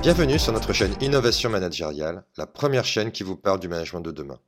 Bienvenue sur notre chaîne Innovation Managériale, la première chaîne qui vous parle du management de demain.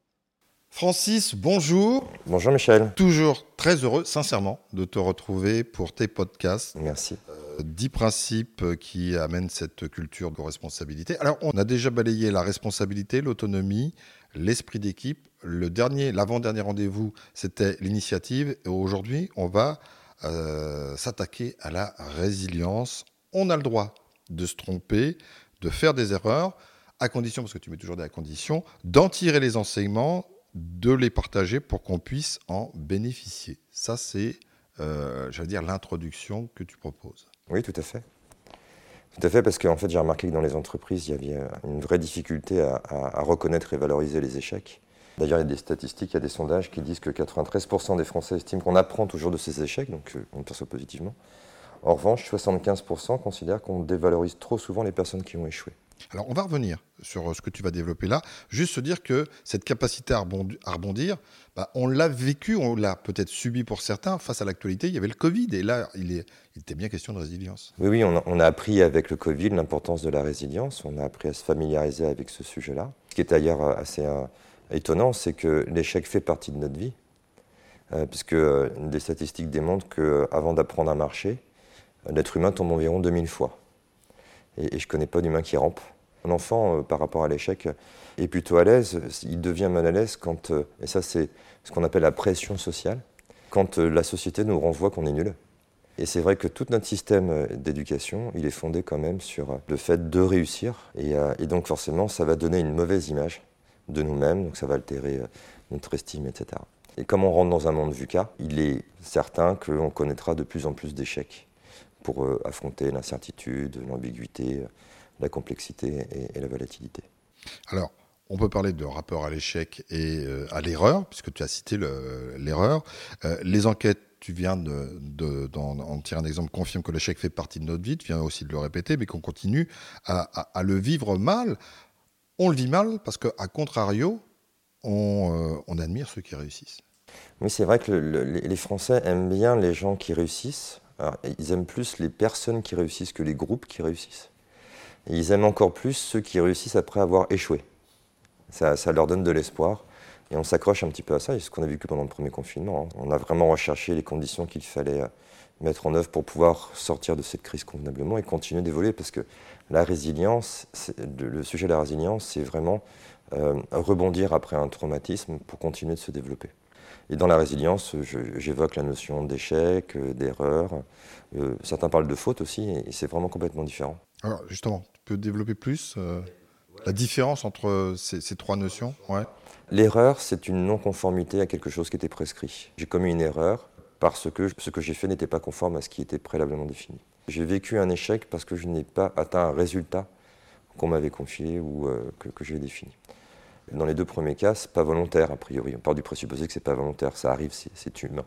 Francis, bonjour. Bonjour Michel. Toujours très heureux, sincèrement, de te retrouver pour tes podcasts. Merci. Euh, dix principes qui amènent cette culture de responsabilité. Alors, on a déjà balayé la responsabilité, l'autonomie, l'esprit d'équipe. Le dernier, l'avant-dernier rendez-vous, c'était l'initiative. Et aujourd'hui, on va euh, s'attaquer à la résilience. On a le droit de se tromper, de faire des erreurs, à condition, parce que tu mets toujours des conditions, d'en tirer les enseignements de les partager pour qu'on puisse en bénéficier. Ça, c'est, euh, j'allais dire, l'introduction que tu proposes. Oui, tout à fait. Tout à fait, parce qu'en fait, j'ai remarqué que dans les entreprises, il y avait une vraie difficulté à, reconnaître et valoriser les échecs. D'ailleurs, il y a des statistiques, il y a des sondages qui disent que 93% des Français estiment qu'on apprend toujours de ces échecs, donc euh, on perçoit positivement. En revanche, 75% considèrent qu'on dévalorise trop souvent les personnes qui ont échoué. Alors, on va revenir sur ce que tu vas développer là. Juste se dire que cette capacité à rebondir, bah, on l'a vécu, on l'a peut-être subi pour certains. Face à l'actualité, il y avait le Covid et là, il, est, il était bien question de résilience. Oui, oui, on a, appris avec le Covid l'importance de la résilience. On a appris à se familiariser avec ce sujet-là. Ce qui est d'ailleurs euh, assez euh, étonnant, c'est que l'échec fait partie de notre vie. Euh, puisque des statistiques démontrent qu'avant d'apprendre à marcher, l'être humain tombe environ 2000 fois et, je ne connais pas d'humain qui rampe. Un enfant, euh, par rapport à l'échec, est plutôt à l'aise. Il devient mal à l'aise quand, euh, et ça c'est ce qu'on appelle la pression sociale, quand euh, la société nous renvoie qu'on est nul. Et c'est vrai que tout notre système d'éducation, il est fondé quand même sur le fait de réussir. Et, et donc forcément, ça va donner une mauvaise image de nous-mêmes, donc ça va altérer notre estime, etc. Et comme on rentre dans un monde VUCA, il est certain qu'on connaîtra de plus en plus d'échecs pour euh, affronter l'incertitude, l'ambiguïté, la complexité et, la volatilité. Alors, on peut parler de rapport à l'échec et euh, à l'erreur, puisque tu as cité l'erreur. Euh, les enquêtes, tu viens d'en tirer un exemple, confirment que l'échec fait partie de notre vie, tu viens aussi de le répéter, mais qu'on continue à, le vivre mal. On le vit mal parce qu'à contrario, on, admire ceux qui réussissent. Oui, c'est vrai que les Français aiment bien les gens qui réussissent, ils aiment plus les personnes qui réussissent que les groupes qui réussissent. Ils aiment encore plus ceux qui réussissent après avoir échoué. Ça, leur donne de l'espoir. Et on s'accroche un petit peu à ça, c'est ce qu'on a vécu pendant le premier confinement. Hein. On a vraiment recherché les conditions qu'il fallait euh, mettre en œuvre pour pouvoir sortir de cette crise convenablement et continuer d'évoluer. Parce que la résilience, le sujet de la résilience, c'est vraiment euh, rebondir après un traumatisme pour continuer de se développer. Et dans la résilience, j'évoque la notion d'échec, euh, d'erreur. Euh, certains parlent de faute aussi, et c'est vraiment complètement différent. Alors justement, tu peux développer plus euh, la différence entre ces, trois notions? Ouais. L'erreur, c'est une non-conformité à quelque chose qui était prescrit. J'ai commis une erreur parce que ce que j'ai fait n'était pas conforme à ce qui était préalablement défini. J'ai vécu un échec parce que je n'ai pas atteint un résultat qu'on m'avait confié ou que, que j'ai défini. Dans les deux premiers cas, c'est pas volontaire, a priori. On part du présupposé que c'est pas volontaire, ça arrive, c'est humain.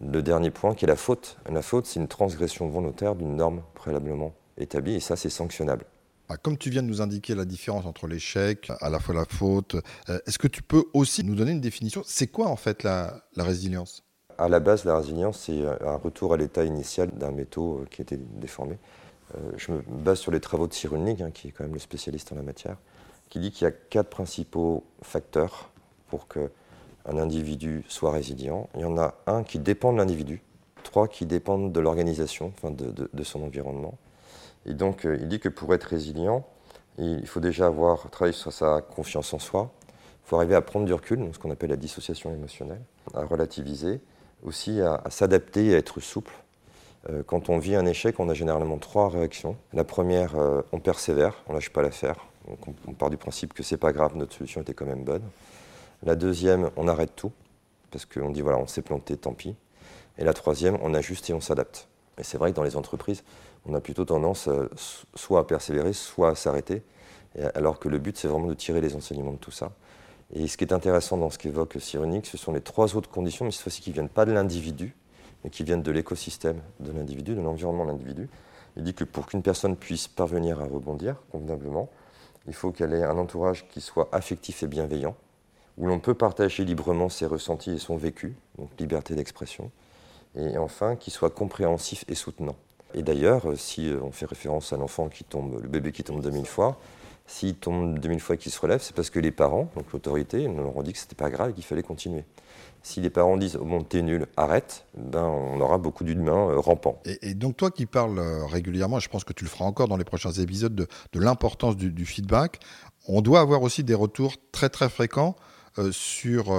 Le dernier point qui est la faute. La faute, c'est une transgression volontaire d'une norme préalablement établie, et ça, c'est sanctionnable. Ah, comme tu viens de nous indiquer la différence entre l'échec, à la fois la faute, euh, est-ce que tu peux aussi nous donner une définition? C'est quoi en fait la, résilience? À la base, la résilience, c'est un retour à l'état initial d'un métaux euh, qui était déformé. Euh, je me base sur les travaux de Cyrulnik, hein, qui est quand même le spécialiste en la matière qui dit qu'il y a quatre principaux facteurs pour qu'un individu soit résilient. Il y en a un qui dépend de l'individu, trois qui dépendent de l'organisation, de, son environnement. Et donc, euh, il dit que pour être résilient, il faut déjà avoir travaillé sur sa confiance en soi, il faut arriver à prendre du recul, ce qu'on appelle la dissociation émotionnelle, à relativiser, aussi à, s'adapter et à être souple. Euh, quand on vit un échec, on a généralement trois réactions. La première, euh, on persévère, on ne lâche pas l'affaire, on, part du principe que c'est pas grave, notre solution était quand même bonne. La deuxième, on arrête tout, parce qu'on dit voilà, on s'est planté, tant pis. Et la troisième, on ajuste et on s'adapte. Et c'est vrai que dans les entreprises, on a plutôt tendance euh, soit à persévérer, soit à s'arrêter, alors que le but, c'est vraiment de tirer les enseignements de tout ça. Et ce qui est intéressant dans ce qu'évoque Cyronique, ce sont les trois autres conditions, mais cette fois-ci qui ne viennent pas de l'individu, mais qui viennent de l'écosystème de l'individu, de l'environnement de l'individu. Il dit que pour qu'une personne puisse parvenir à rebondir convenablement, il faut qu'elle ait un entourage qui soit affectif et bienveillant, où l'on peut partager librement ses ressentis et son vécu, donc liberté d'expression, et enfin qui soit compréhensif et soutenant. Et d'ailleurs, si on fait référence à l'enfant qui tombe, le bébé qui tombe 2000 fois, s'il tombe 2000 fois et qu'il se relève, c'est parce que les parents, donc l'autorité, nous leur ont dit que c'était pas grave et qu'il fallait continuer. Si les parents disent oh bon t'es nul, arrête, ben on aura beaucoup d'humains euh, rampants. Et, donc toi qui parles euh, régulièrement, je pense que tu le feras encore dans les prochains épisodes de, l'importance du, feedback, on doit avoir aussi des retours très très fréquents euh, sur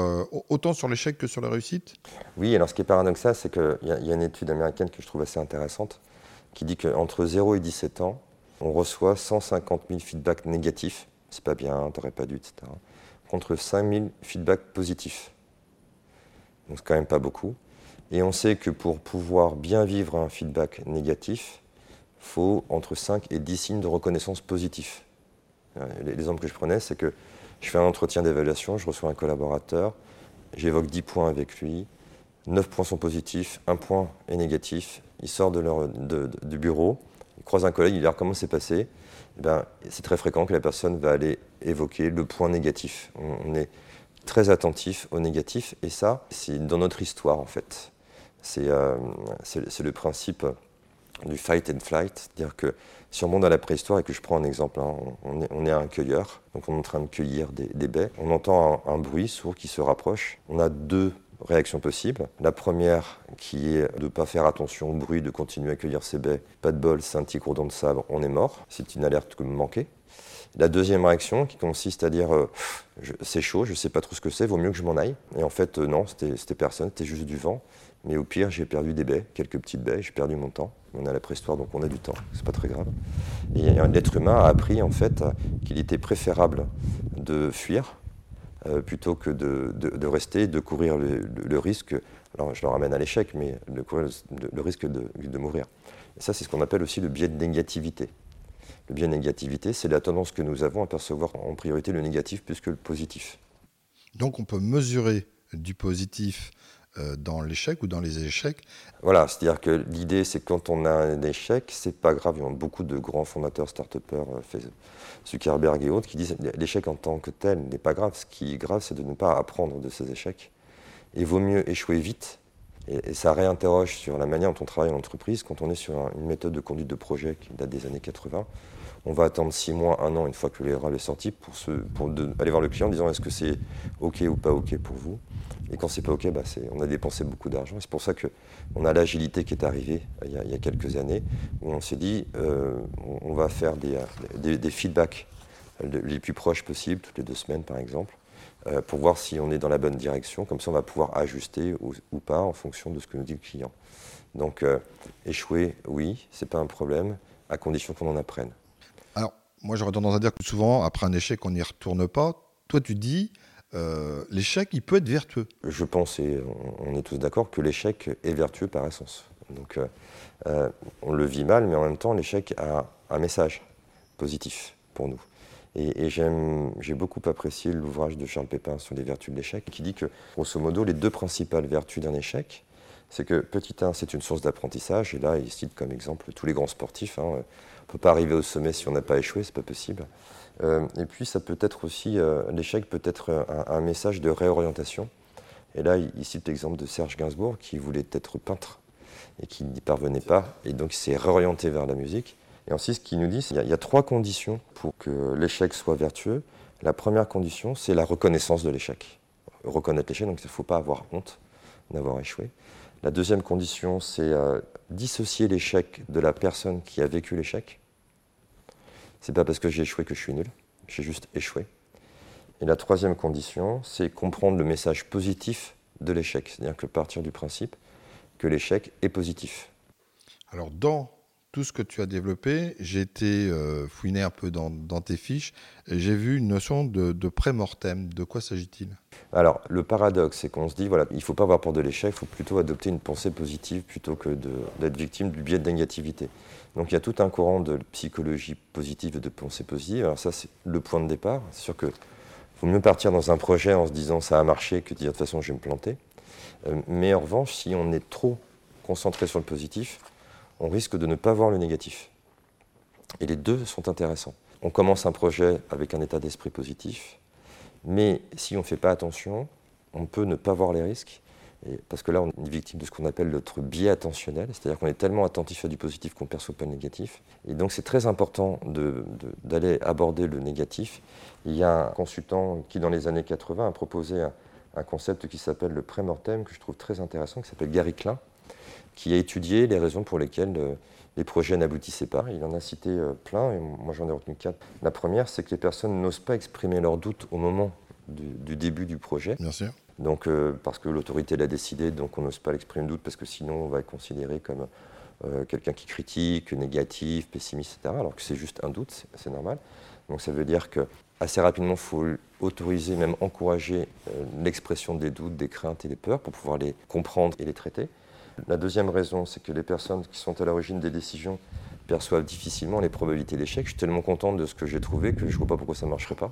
autant sur l'échec que sur la réussite? Oui, alors ce qui est paradoxal, c'est qu'il y, y, a une étude américaine que je trouve assez intéressante qui dit qu'entre 0 et 17 ans, on reçoit 150 000 feedbacks négatifs, c'est pas bien, t'aurais pas dû, etc. Contre 5 000 feedbacks positifs donc c'est quand même pas beaucoup. Et on sait que pour pouvoir bien vivre un feedback négatif, faut entre 5 et 10 signes de reconnaissance positifs. Euh, l'exemple que je prenais, c'est que je fais un entretien d'évaluation, je reçois un collaborateur, j'évoque 10 points avec lui, 9 points sont positifs, 1 point est négatif, il sort de leur, du bureau, il croise un collègue, il dit alors comment c'est passé? Eh ben, C'est très fréquent que la personne va aller évoquer le point négatif. on est très attentif au négatif. Et ça, c'est dans notre histoire, en fait. C'est euh, le principe du fight and flight. C'est-à-dire que si on monte dans la préhistoire et que je prends un exemple, hein, on, est, on, est, un cueilleur, donc on est en train de cueillir des, baies. On entend un, bruit sourd qui se rapproche. On a deux réactions possibles. La première qui est de ne pas faire attention au bruit, de continuer à cueillir ses baies. Pas de bol, c'est un petit cordon de sable, on est mort. C'est une alerte manquée. La deuxième réaction qui consiste à dire euh, c'est chaud, je ne sais pas trop ce que c'est, vaut mieux que je m'en aille. Et en fait, euh, non, c'était personne, c'était juste du vent. Mais au pire, j'ai perdu des baies, quelques petites baies, j'ai perdu mon temps. On a la préhistoire, donc on a du temps, c'est pas très grave. Et l'être humain a appris en fait qu'il était préférable de fuir euh, plutôt que de, de, rester, de courir le, risque. Alors je le ramène à l'échec, mais de courir le, risque de, de mourir. Ça, c'est ce qu'on appelle aussi le biais de négativité. Le biais négativité, c'est la tendance que nous avons à percevoir en priorité le négatif plus que le positif. Donc on peut mesurer du positif dans l'échec ou dans les échecs Voilà, c'est-à-dire que l'idée, c'est que quand on a un échec, c'est pas grave. Il y a beaucoup de grands fondateurs, start-upers, euh, Zuckerberg et autres, qui disent l'échec en tant que tel n'est pas grave. Ce qui est grave, c'est de ne pas apprendre de ces échecs. Et vaut mieux échouer vite. Et, ça réinterroge sur la manière dont on travaille en entreprise. Quand on est sur une méthode de conduite de projet qui date des années 80, on va attendre six mois, un an, une fois que l'erreur est sortie, pour, aller voir le client en disant est-ce que c'est OK ou pas OK pour vous? Et quand c'est pas OK, bah on a dépensé beaucoup d'argent. C'est pour ça qu'on a l'agilité qui est arrivée il y, a, quelques années, où on s'est dit euh, on, va faire des, feedbacks les plus proches possibles, toutes les deux semaines par exemple, euh, pour voir si on est dans la bonne direction. Comme ça, on va pouvoir ajuster ou, pas en fonction de ce que nous dit le client. Donc, euh, échouer, oui, c'est pas un problème, à condition qu'on en apprenne. Moi, j'aurais tendance à dire que souvent, après un échec, on n'y retourne pas. Toi, tu dis, euh, l'échec, il peut être vertueux. Je pense, et on, est tous d'accord, que l'échec est vertueux par essence. Donc, euh, euh, on le vit mal, mais en même temps, l'échec a un message positif pour nous. Et, j'ai beaucoup apprécié l'ouvrage de Charles Pépin sur les vertus de l'échec, qui dit que, grosso modo, les deux principales vertus d'un échec, c'est que, petit 1, c'est une source d'apprentissage, et là, il cite comme exemple tous les grands sportifs. Hein, on ne peut pas arriver au sommet si on n'a pas échoué, c'est pas possible. Euh, et puis ça peut être aussi, euh, l'échec peut être un, message de réorientation. Et là, il, cite l'exemple de Serge Gainsbourg qui voulait être peintre et qui n'y parvenait pas, et donc il s'est réorienté vers la musique. Et ensuite, ce qu'il nous dit, c'est qu'il y, a trois conditions pour que l'échec soit vertueux. La première condition, c'est la reconnaissance de l'échec. Reconnaître l'échec, donc il ne faut pas avoir honte d'avoir échoué. La deuxième condition, c'est euh, dissocier l'échec de la personne qui a vécu l'échec. C'est pas parce que j'ai échoué que je suis nul, j'ai juste échoué. Et la troisième condition, c'est comprendre le message positif de l'échec, c'est-à-dire que partir du principe que l'échec est positif. Alors dans tout ce que tu as développé, j'ai été euh, fouiné un peu dans, tes fiches et j'ai vu une notion de, pré-mortem. De quoi s'agit-il? Alors, le paradoxe, c'est qu'on se dit, voilà, il ne faut pas avoir peur de l'échec, il faut plutôt adopter une pensée positive plutôt que d'être victime du biais de négativité. Donc, il y a tout un courant de psychologie positive et de pensée positive. Alors, ça, c'est le point de départ. C'est sûr qu'il faut mieux partir dans un projet en se disant ça a marché que de dire de toute façon, je vais me planter. Euh, mais en revanche, si on est trop concentré sur le positif, on risque de ne pas voir le négatif. Et les deux sont intéressants. On commence un projet avec un état d'esprit positif, mais si on ne fait pas attention, on peut ne pas voir les risques parce que là, on est victime de ce qu'on appelle notre biais attentionnel, c'est-à-dire qu'on est tellement attentif à du positif qu'on ne perçoit pas le négatif. Et donc, c'est très important d'aller aborder le négatif. Il y a un consultant qui, dans les années 80, a proposé un, un concept qui s'appelle le pré-mortem, que je trouve très intéressant, qui s'appelle Gary Klein, qui a étudié les raisons pour lesquelles euh, les projets n'aboutissaient pas. Il en a cité euh, plein, et moi j'en ai retenu quatre. La première, c'est que les personnes n'osent pas exprimer leurs doutes au moment du, début du projet. Bien sûr. Donc, euh, parce que l'autorité l'a décidé, donc on n'ose pas l'exprimer doute, parce que sinon on va être considéré comme quelqu'un qui critique, négatif, pessimiste, etc. Alors que c'est juste un doute, c'est normal. Donc ça veut dire que assez rapidement, il faut autoriser, même encourager l'expression des doutes, des craintes et des peurs pour pouvoir les comprendre et les traiter. La deuxième raison, c'est que les personnes qui sont à l'origine des décisions perçoivent difficilement les probabilités d'échec. Je suis tellement content de ce que j'ai trouvé que je ne vois pas pourquoi ça ne marcherait pas.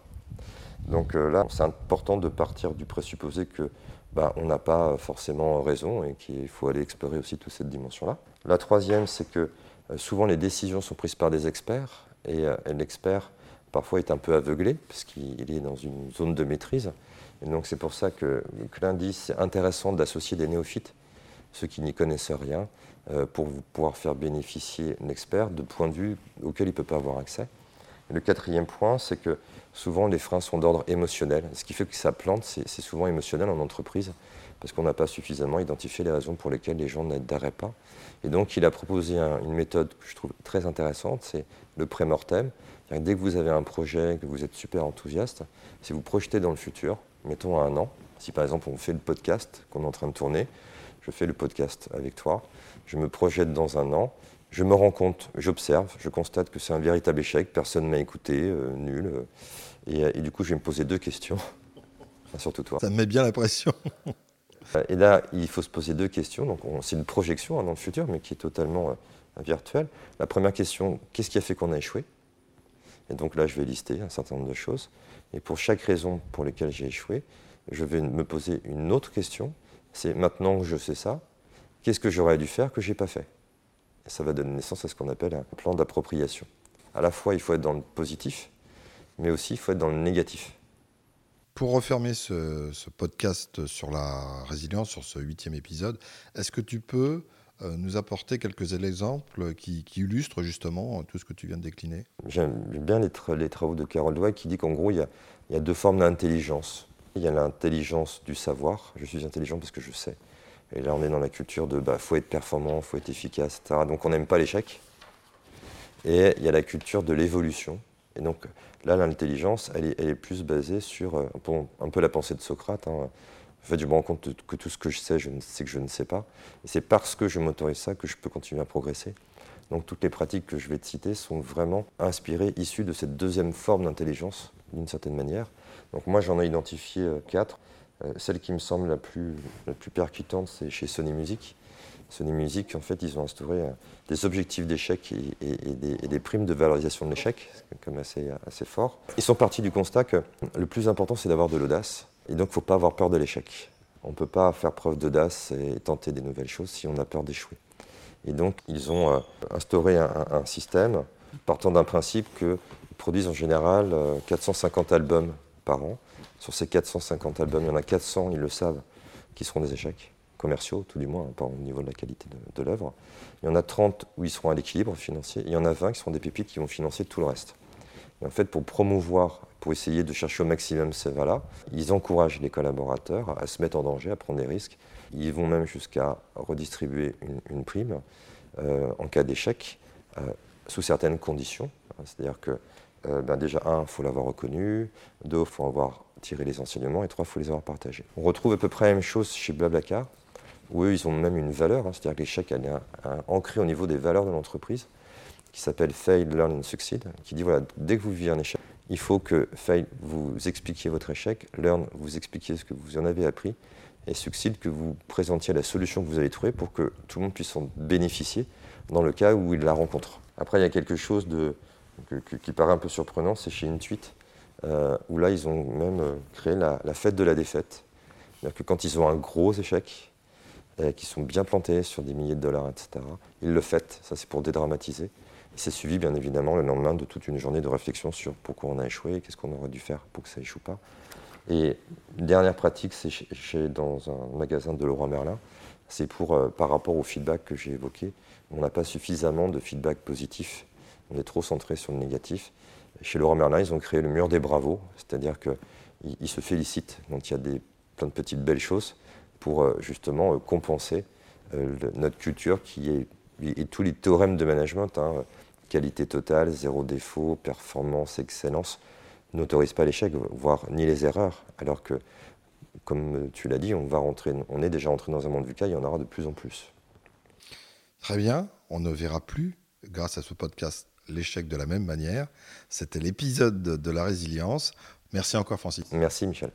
Donc euh, là, c'est important de partir du présupposé que bah, on n'a pas forcément raison et qu'il faut aller explorer aussi toute cette dimension-là. La troisième, c'est que euh, souvent les décisions sont prises par des experts et, euh, l'expert parfois est un peu aveuglé parce qu'il est dans une zone de maîtrise. Et donc c'est pour ça que, que l'indice, c'est intéressant d'associer des néophytes ceux qui n'y connaissent rien, euh, pour pouvoir faire bénéficier l'expert de points de vue auxquels il ne peut pas avoir accès. le quatrième point, c'est que souvent les freins sont d'ordre émotionnel. Ce qui fait que ça plante, c'est souvent émotionnel en entreprise, parce qu'on n'a pas suffisamment identifié les raisons pour lesquelles les gens n'adhèrent pas. Et donc il a proposé une méthode que je trouve très intéressante, c'est le pré-mortem. Dès que vous avez un projet, que vous êtes super enthousiaste, si vous projetez dans le futur, mettons à un an, si par exemple on fait le podcast qu'on est en train de tourner, je fais le podcast avec toi, je me projette dans un an, je me rends compte, j'observe, je constate que c'est un véritable échec, personne ne m'a écouté, euh, nul. Euh, euh, et, du coup, je vais me poser deux questions, surtout toi. Ça me met bien la pression. et là, il faut se poser deux questions. Donc, c'est une projection hein, dans le futur, mais qui est totalement virtuelle. La première question, qu'est-ce qui a fait qu'on a échoué? Et donc là, je vais lister un certain nombre de choses. Et pour chaque raison pour laquelle j'ai échoué, je vais me poser une autre question c'est maintenant que je sais ça, qu'est-ce que j'aurais dû faire que je n'ai pas fait? Et ça va donner naissance à ce qu'on appelle un plan d'appropriation. À la fois, il faut être dans le positif, mais aussi il faut être dans le négatif. Pour refermer ce, podcast sur la résilience, sur ce huitième épisode, est-ce que tu peux euh, nous apporter quelques exemples qui, illustrent justement tout ce que tu viens de décliner? J'aime bien les, travaux de Carol Dweck qui dit qu'en gros, il y a deux formes d'intelligence. Il y a l'intelligence du savoir. Je suis intelligent parce que je sais. Et là, on est dans la culture de bah, faut être performant, faut être efficace, etc. Donc, on n'aime pas l'échec. Et il y a la culture de l'évolution. Et donc, là, l'intelligence, elle est, plus basée sur euh, un peu la pensée de Socrate. Hein. En fait, je me rends compte que tout ce que je sais, je sais que je ne sais pas. Et c'est parce que je m'autorise ça que je peux continuer à progresser. Donc, toutes les pratiques que je vais te citer sont vraiment inspirées, issues de cette deuxième forme d'intelligence, d'une certaine manière. Donc moi j'en ai identifié euh, quatre. Euh, celle qui me semble la plus, la plus percutante, c'est chez Sony Music. Sony Music, en fait, ils ont instauré euh, des objectifs d'échec et, des, primes de valorisation de l'échec, comme assez, assez fort. Ils sont partis du constat que le plus important, c'est d'avoir de l'audace. Et donc, il ne faut pas avoir peur de l'échec. On ne peut pas faire preuve d'audace et tenter des nouvelles choses si on a peur d'échouer. Et donc, ils ont instauré un, système partant d'un principe qu'ils produisent en général 450 albums par an. Sur ces 450 albums, il y en a 400, ils le savent, qui seront des échecs commerciaux, tout du moins, pas au niveau de la qualité de, l'œuvre. Il y en a 30 où ils seront à l'équilibre financier. il y en a 20 qui seront des pépites qui vont financer tout le reste. Et en fait, pour promouvoir, pour essayer de chercher au maximum ces valeurs, ils encouragent les collaborateurs à se mettre en danger, à prendre des risques. Ils vont même jusqu'à redistribuer une, prime euh, en cas d'échec, euh, sous certaines conditions. C'est-à-dire que euh, ben déjà, un, il faut l'avoir reconnu, deux, il faut avoir tiré les enseignements, et trois, il faut les avoir partagés. On retrouve à peu près la même chose chez Blablacar, où eux, ils ont même une valeur, hein, c'est-à-dire que l'échec est ancré au niveau des valeurs de l'entreprise, qui s'appelle Fail, Learn and Succeed, qui dit, voilà, dès que vous vivez un échec, il faut que Fail, vous expliquiez votre échec, Learn, vous expliquiez ce que vous en avez appris, et Succeed, que vous présentiez la solution que vous avez trouvée pour que tout le monde puisse en bénéficier dans le cas où il la rencontre. Après, il y a quelque chose de, qui paraît un peu surprenant, c'est chez Intuit, euh, où là, ils ont même euh, créé la, fête de la défaite. C'est-à-dire que quand ils ont un gros échec, euh, qui sont bien plantés sur des milliers de dollars, etc., ils le fêtent. Ça, c'est pour dédramatiser. C'est suivi, bien évidemment, le lendemain de toute une journée de réflexion sur pourquoi on a échoué, qu'est-ce qu'on aurait dû faire pour que ça échoue pas. Et dernière pratique, c'est chez, dans un magasin de Leroy Merlin, c'est pour, euh, par rapport au feedback que j'ai évoqué, on n'a pas suffisamment de feedback positif, on est trop centré sur le négatif. Chez Leroy Merlin, ils ont créé le mur des bravos, c'est-à-dire qu'ils se félicitent quand il y a des, plein de petites belles choses pour euh, justement euh, compenser notre culture qui est, et tous les théorèmes de management, hein, qualité totale, zéro défaut, performance, excellence, n'autorisent pas l'échec, voire ni les erreurs, alors que, comme tu l'as dit, on, va on est déjà entré dans un monde VUCA, il y en aura de plus en plus. Très bien, on ne verra plus, grâce à ce podcast, l'échec de la même manière. C'était l'épisode de la résilience. Merci encore, Francis. Merci, Michel.